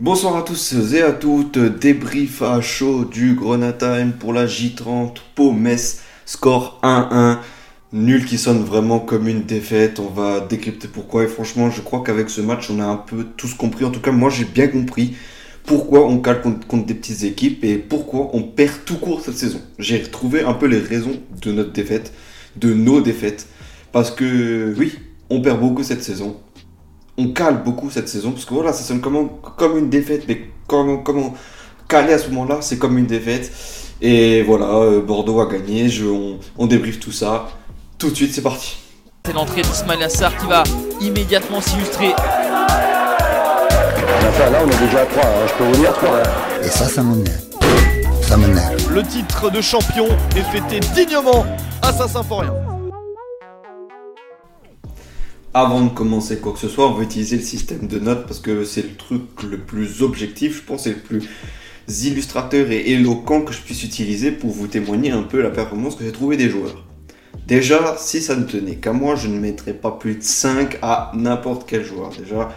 Bonsoir à tous et à toutes, débrief à chaud du Grenatime pour la J30, Pau Metz, score 1-1, nul qui sonne vraiment comme une défaite, on va décrypter pourquoi. Et franchement je crois qu'avec ce match on a un peu tous compris, en tout cas moi j'ai bien compris pourquoi on cale contre, des petites équipes et pourquoi on perd tout court cette saison. J'ai retrouvé un peu les raisons de notre défaite, de nos défaites, parce que oui, on perd beaucoup cette saison, on cale beaucoup cette saison parce que voilà, ça sonne comme, comme une défaite, mais comment, comment caler à ce moment-là, c'est comme une défaite. Et voilà, euh, Bordeaux a gagné, je, on, on débriefe tout ça. Tout de suite, c'est parti. C'est l'entrée d'Ismail Assar qui va immédiatement s'illustrer. là, on est déjà à 3, hein, je peux vous dire 3. Et ça, ça m'énerve. Ça m'énerve. Le titre de champion est fêté dignement à Saint-Symphorien. Avant de commencer quoi que ce soit, on va utiliser le système de notes parce que c'est le truc le plus objectif, je pense, et le plus illustrateur et éloquent que je puisse utiliser pour vous témoigner un peu la performance que j'ai trouvé des joueurs. Déjà, si ça ne tenait qu'à moi, je ne mettrais pas plus de 5 à n'importe quel joueur. Déjà,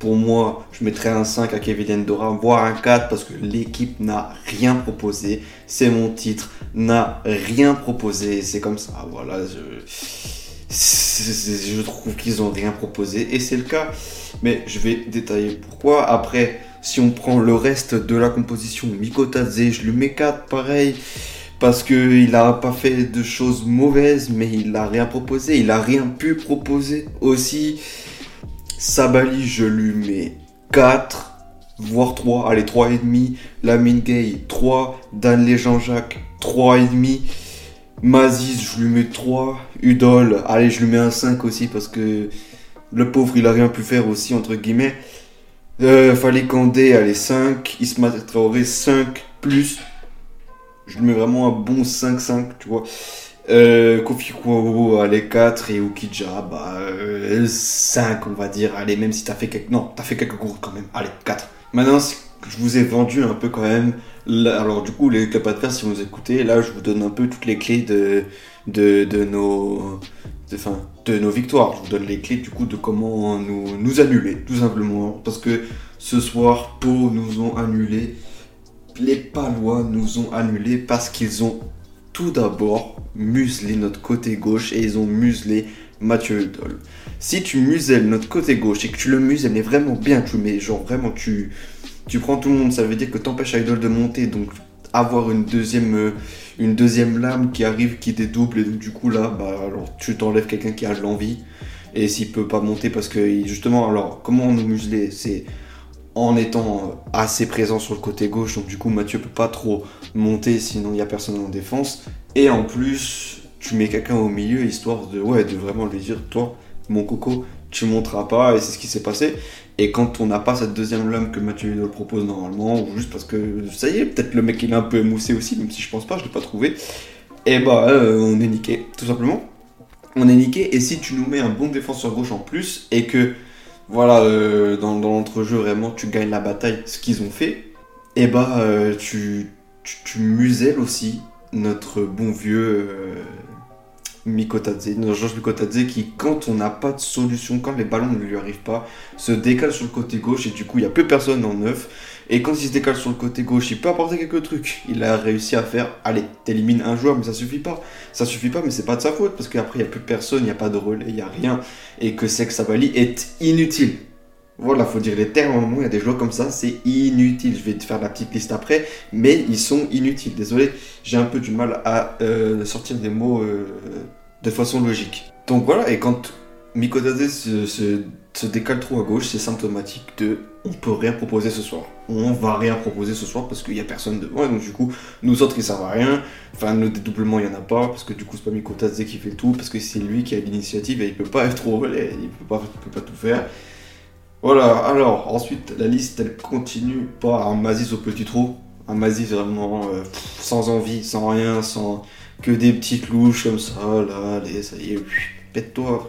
pour moi, je mettrais un 5 à Kevin Endora, voire un 4 parce que l'équipe n'a rien proposé. C'est mon titre, n'a rien proposé. C'est comme ça, voilà. Je trouve qu'ils ont rien proposé et c'est le cas. Mais je vais détailler pourquoi. Après, si on prend le reste de la composition, Mikotadze, je lui mets 4 pareil. Parce qu'il n'a pas fait de choses mauvaises, mais il n'a rien proposé. Il n'a rien pu proposer aussi. Sabali, je lui mets 4, voire 3. Allez, 3,5. Lamine Gay, 3. Danley Jean-Jacques, 3,5. Mazis, je lui mets 3. Udol, allez, je lui mets un 5 aussi parce que le pauvre, il a rien pu faire aussi, entre guillemets. Euh, Fallait Kandé, allez, 5. Ismaël Traoré, 5 plus. Je lui mets vraiment un bon 5-5, tu vois. Euh, Kofi Kouao, allez, 4. Et Ukija, bah, 5, euh, on va dire. Allez, même si t'as fait quelques. Non, t'as fait quelques cours quand même. Allez, 4. Maintenant, je vous ai vendu un peu quand même alors du coup, les adverses, si vous écoutez, là, je vous donne un peu toutes les clés de, de, nos, de, nos victoires. Je vous donne les clés du coup de comment nous, nous annuler, tout simplement. Parce que ce soir, Pau nous ont annulé. Les Palois nous ont annulé parce qu'ils ont tout d'abord muselé notre côté gauche et ils ont muselé Mathieu Hudol. Si tu muselles notre côté gauche et que tu le muselles mais vraiment bien, tu mets genre vraiment tu tu prends tout le monde, ça veut dire que tu empêches Idol de monter, donc avoir une deuxième, euh, une lame qui arrive, qui dédouble, et donc du coup là, bah, alors, tu t'enlèves quelqu'un qui a de l'envie, et s'il peut pas monter parce que justement, alors comment nous museler C'est en étant assez présent sur le côté gauche, donc du coup Mathieu peut pas trop monter sinon il n'y a personne en défense, et en plus tu mets quelqu'un au milieu histoire de, ouais, de vraiment lui dire, toi, mon coco, tu monteras pas, et c'est ce qui s'est passé. Et quand on n'a pas cette deuxième lame que Mathieu le propose normalement, ou juste parce que ça y est, peut-être le mec il est un peu émoussé aussi, même si je pense pas, je l'ai pas trouvé, et eh bah euh, on est niqué, tout simplement. On est niqué, et si tu nous mets un bon défenseur gauche en plus, et que voilà, euh, dans, l'entrejeu vraiment tu gagnes la bataille, ce qu'ils ont fait, et eh bah euh, tu, tu, muselles aussi notre bon vieux Mikotadze, Georges Mikotadze qui, quand on n'a pas de solution, quand les ballons ne lui arrivent pas, se décale sur le côté gauche et du coup il n'y a plus personne en neuf. Et quand il se décale sur le côté gauche, il peut apporter quelques trucs. Il a réussi à faire, allez, t'élimines un joueur, mais ça suffit pas. Ça suffit pas, mais c'est pas de sa faute parce qu'après il n'y a plus personne, il n'y a pas de relais, il n'y a rien. Et que Sex est inutile. Voilà, faut dire les termes. il y a des joueurs comme ça, c'est inutile. Je vais te faire la petite liste après, mais ils sont inutiles. Désolé, j'ai un peu du mal à euh, sortir des mots euh, de façon logique. Donc voilà, et quand Mikodade se, décale trop à gauche, c'est symptomatique de on peut rien proposer ce soir. On va rien proposer ce soir parce qu'il n'y a personne devant, et donc du coup, nous autres, ils servent à rien. Enfin, le dédoublement, il n'y en a pas, parce que du coup, c'est pas Mikodade qui fait tout, parce que c'est lui qui a l'initiative et il peut pas être trop relais, il peut pas, peut pas tout faire. Voilà, alors ensuite la liste elle continue par un Mazis au petit trou, un Mazis vraiment euh, sans envie, sans rien, sans que des petites louches comme ça, là, allez, ça y est, pète-toi,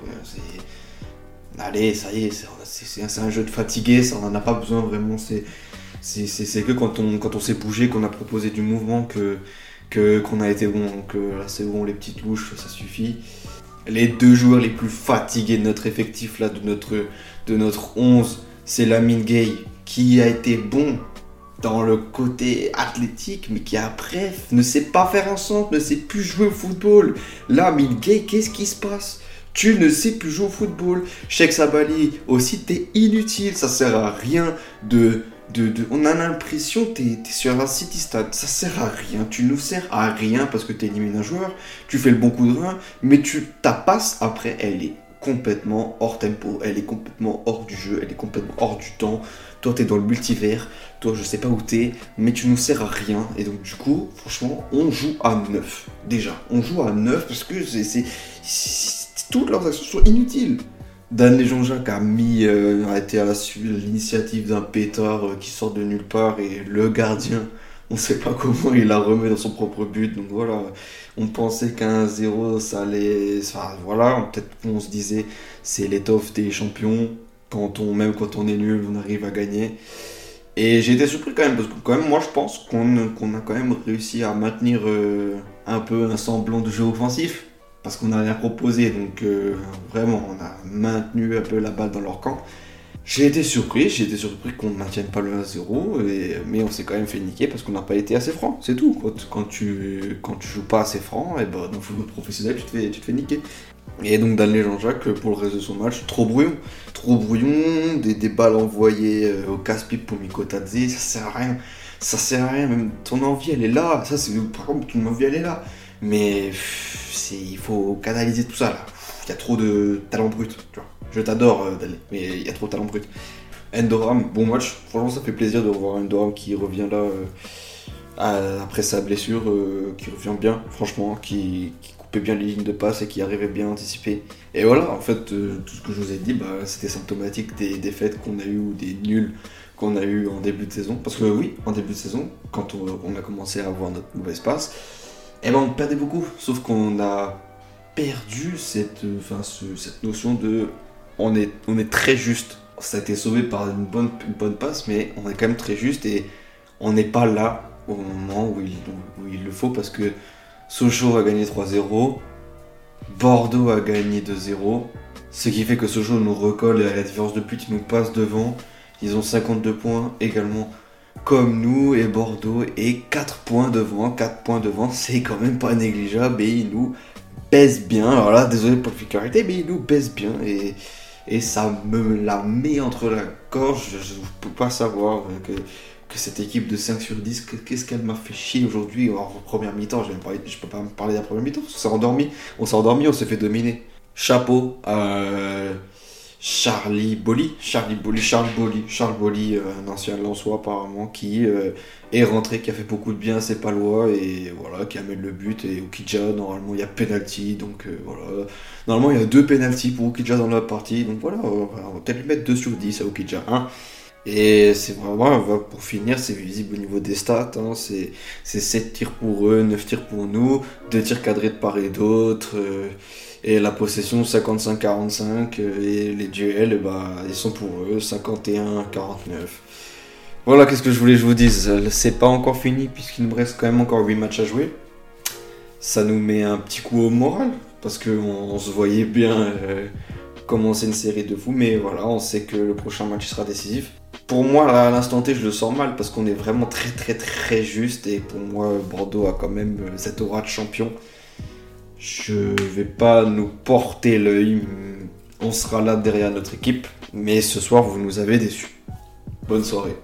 Allez, ça y est, c'est un jeu de fatigué, ça on en a pas besoin vraiment, c'est que quand on, s'est bougé, qu'on a proposé du mouvement, que qu'on a été bon, donc là c'est bon, les petites louches, ça suffit. Les deux joueurs les plus fatigués de notre effectif, là, de notre, de notre 11, c'est Lamine Gay qui a été bon dans le côté athlétique, mais qui après ne sait pas faire un centre, ne sait plus jouer au football. Là, Milgay, qu'est-ce qui se passe? Tu ne sais plus jouer au football. Sheikh Sabali aussi, t'es inutile. Ça sert à rien de. On a l'impression que t'es es sur un city stade. Ça sert à rien. Tu ne sers à rien parce que t'élimines un joueur. Tu fais le bon coup de rein. Mais tu, ta passe après, elle est complètement hors tempo. Elle est complètement hors du jeu. Elle est complètement hors du temps. Toi, t'es dans le multivers. Toi, je sais pas où t'es, mais tu nous sers à rien. Et donc, du coup, franchement, on joue à 9. Déjà, on joue à 9 parce que c'est toutes leurs actions sont inutiles. Dan Léjean-Jacques a mis, euh, a été à l'initiative d'un pétard euh, qui sort de nulle part et le gardien, on ne sait pas comment il la remet dans son propre but. Donc voilà, on pensait qu'un 0 ça allait, enfin voilà, peut-être qu'on se disait c'est l'étoffe des champions. Quand on, même quand on est nul, on arrive à gagner. Et j'ai été surpris quand même, parce que moi je pense qu'on a quand même réussi à maintenir euh, un peu un semblant de jeu offensif parce qu'on n'a rien proposé. Donc euh, vraiment, on a maintenu un peu la balle dans leur camp. J'ai été surpris, j'ai été surpris qu'on ne maintienne pas le 1-0, mais on s'est quand même fait niquer parce qu'on n'a pas été assez franc, c'est tout. Quand, tu, quand tu joues pas assez franc, et eh ben, dans le football professionnel, tu te fais, tu te fais niquer. Et donc Daniel Jean-Jacques, pour le reste de son match, trop brouillon. Trop brouillon, des, des balles envoyées euh, au casse-pipe pour Mikotadze, ça sert à rien. Ça sert à rien, même ton envie elle est là. Ça c'est par contre ton envie elle est là. Mais il faut canaliser tout ça là. Il y a trop de talent brut. Tu vois. Je t'adore, euh, mais il y a trop de talent brut. Endoram, bon match. Franchement, ça fait plaisir de revoir Endoram qui revient là euh, après sa blessure, euh, qui revient bien, franchement, qui, coupait bien les lignes de passe et qui arrivait bien à anticiper. Et voilà, en fait, tout ce que je vous ai dit, bah, c'était symptomatique des défaites qu'on a eues ou des nuls qu'on a eu en début de saison. Parce que oui, en début de saison, quand on, a commencé à avoir notre mauvaise passe, eh ben on perdait beaucoup. Sauf qu'on a perdu cette, notion de on est, très juste. Ça a été sauvé par une bonne, passe, mais on est quand même très juste et on n'est pas là au moment où il, où il le faut parce que Sochaux a gagné 3-0, Bordeaux a gagné 2-0, ce qui fait que Sochaux nous recolle et à la différence de but, il nous passe devant. Ils ont 52 points également comme nous et Bordeaux et 4 points devant. 4 points devant, c'est quand même pas négligeable et ils nous baissent bien. Alors là, désolé pour la figurité, mais ils nous baissent bien et, et ça me la met entre la gorge. Je ne peux pas savoir que, cette équipe de 5 sur 10, qu'est-ce qu'elle m'a fait chier aujourd'hui en première mi-temps. Je ne peux pas me parler de la première mi-temps, on s'est on s'est endormi, on s'est fait dominer. Chapeau. Euh, Charlie Bolly, Charlie Bolly, Charles Bolly, Charles Bolly, euh, un ancien Lançois apparemment, qui euh, est rentré, qui a fait beaucoup de bien à ses palois et voilà, qui amène le but. Et Okidja, normalement il y a penalty, donc euh, voilà. Normalement il y a deux penalty pour Okidja dans la partie, donc voilà, on va peut-être lui mettre 2 sur 10 à Okidja. Hein. Et c'est vraiment, pour finir, c'est visible au niveau des stats. Hein, c'est 7 tirs pour eux, 9 tirs pour nous, 2 tirs cadrés de part et d'autre. Et la possession 55-45 euh, et les duels, bah, ils sont pour eux 51-49. Voilà, qu'est-ce que je voulais que je vous dise? C'est pas encore fini puisqu'il nous reste quand même encore 8 matchs à jouer. Ça nous met un petit coup au moral parce qu'on on se voyait bien euh, commencer une série de fous. Mais voilà, on sait que le prochain match sera décisif. Pour moi, à l'instant T, je le sens mal parce qu'on est vraiment très très très juste. Et pour moi, Bordeaux a quand même euh, cette aura de champion. Je vais pas nous porter l'œil. On sera là derrière notre équipe. Mais ce soir, vous nous avez déçus. Bonne soirée.